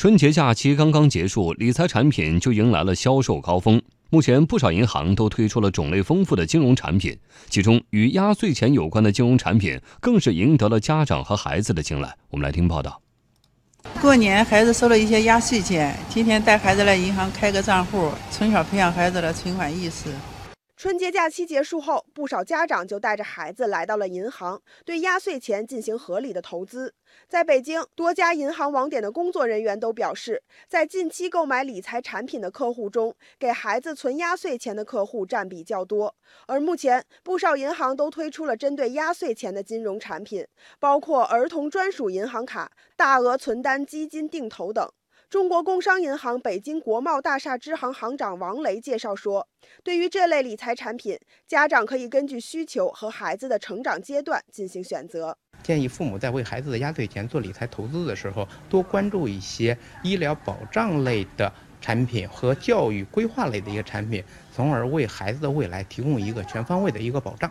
春节假期刚刚结束，理财产品就迎来了销售高峰。目前，不少银行都推出了种类丰富的金融产品，其中与压岁钱有关的金融产品更是赢得了家长和孩子的青睐。我们来听报道。过年孩子收了一些压岁钱，今天带孩子来银行开个账户，从小培养孩子的存款意识。春节假期结束后，不少家长就带着孩子来到了银行，对压岁钱进行合理的投资。在北京，多家银行网点的工作人员都表示，在近期购买理财产品的客户中，给孩子存压岁钱的客户占比较多。而目前，不少银行都推出了针对压岁钱的金融产品，包括儿童专属银行卡、大额存单、基金定投等。中国工商银行北京国贸大厦支行行长王雷介绍说，对于这类理财产品，家长可以根据需求和孩子的成长阶段进行选择。建议父母在为孩子的压岁钱做理财投资的时候，多关注一些医疗保障类的产品和教育规划类的一个产品，从而为孩子的未来提供一个全方位的一个保障。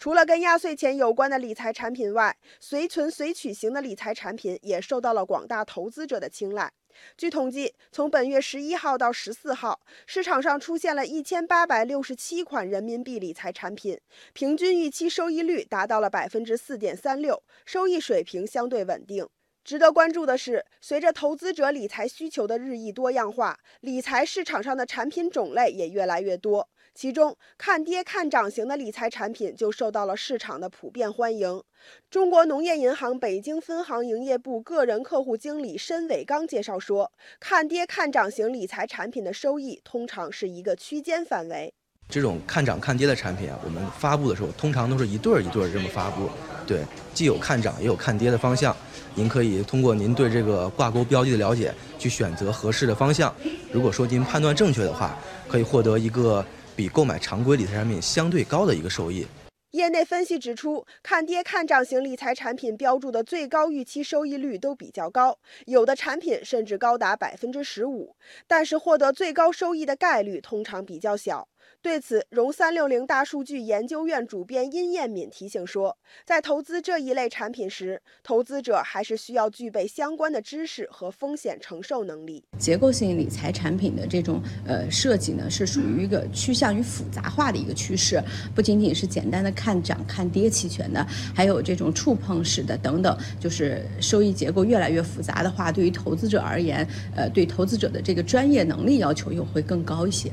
除了跟压岁钱有关的理财产品外，随存随取型的理财产品也受到了广大投资者的青睐。据统计，从本月十一号到十四号，市场上出现了一千八百六十七款人民币理财产品，平均预期收益率达到了百分之四点三六，收益水平相对稳定。值得关注的是，随着投资者理财需求的日益多样化，理财市场上的产品种类也越来越多。其中，看跌看涨型的理财产品就受到了市场的普遍欢迎。中国农业银行北京分行营业部个人客户经理申伟刚介绍说，看跌看涨型理财产品的收益通常是一个区间范围。这种看涨看跌的产品啊，我们发布的时候通常都是一对儿一对儿这么发布，对，既有看涨也有看跌的方向。您可以通过您对这个挂钩标的的了解，去选择合适的方向。如果说您判断正确的话，可以获得一个。比购买常规理财产品相对高的一个收益。业内分析指出，看跌看涨型理财产品标注的最高预期收益率都比较高，有的产品甚至高达百分之十五，但是获得最高收益的概率通常比较小。对此，融三六零大数据研究院主编殷艳敏提醒说，在投资这一类产品时，投资者还是需要具备相关的知识和风险承受能力。结构性理财产品的这种呃设计呢，是属于一个趋向于复杂化的一个趋势，不仅仅是简单的看涨看跌期权的，还有这种触碰式的等等，就是收益结构越来越复杂的话，对于投资者而言，呃，对投资者的这个专业能力要求又会更高一些。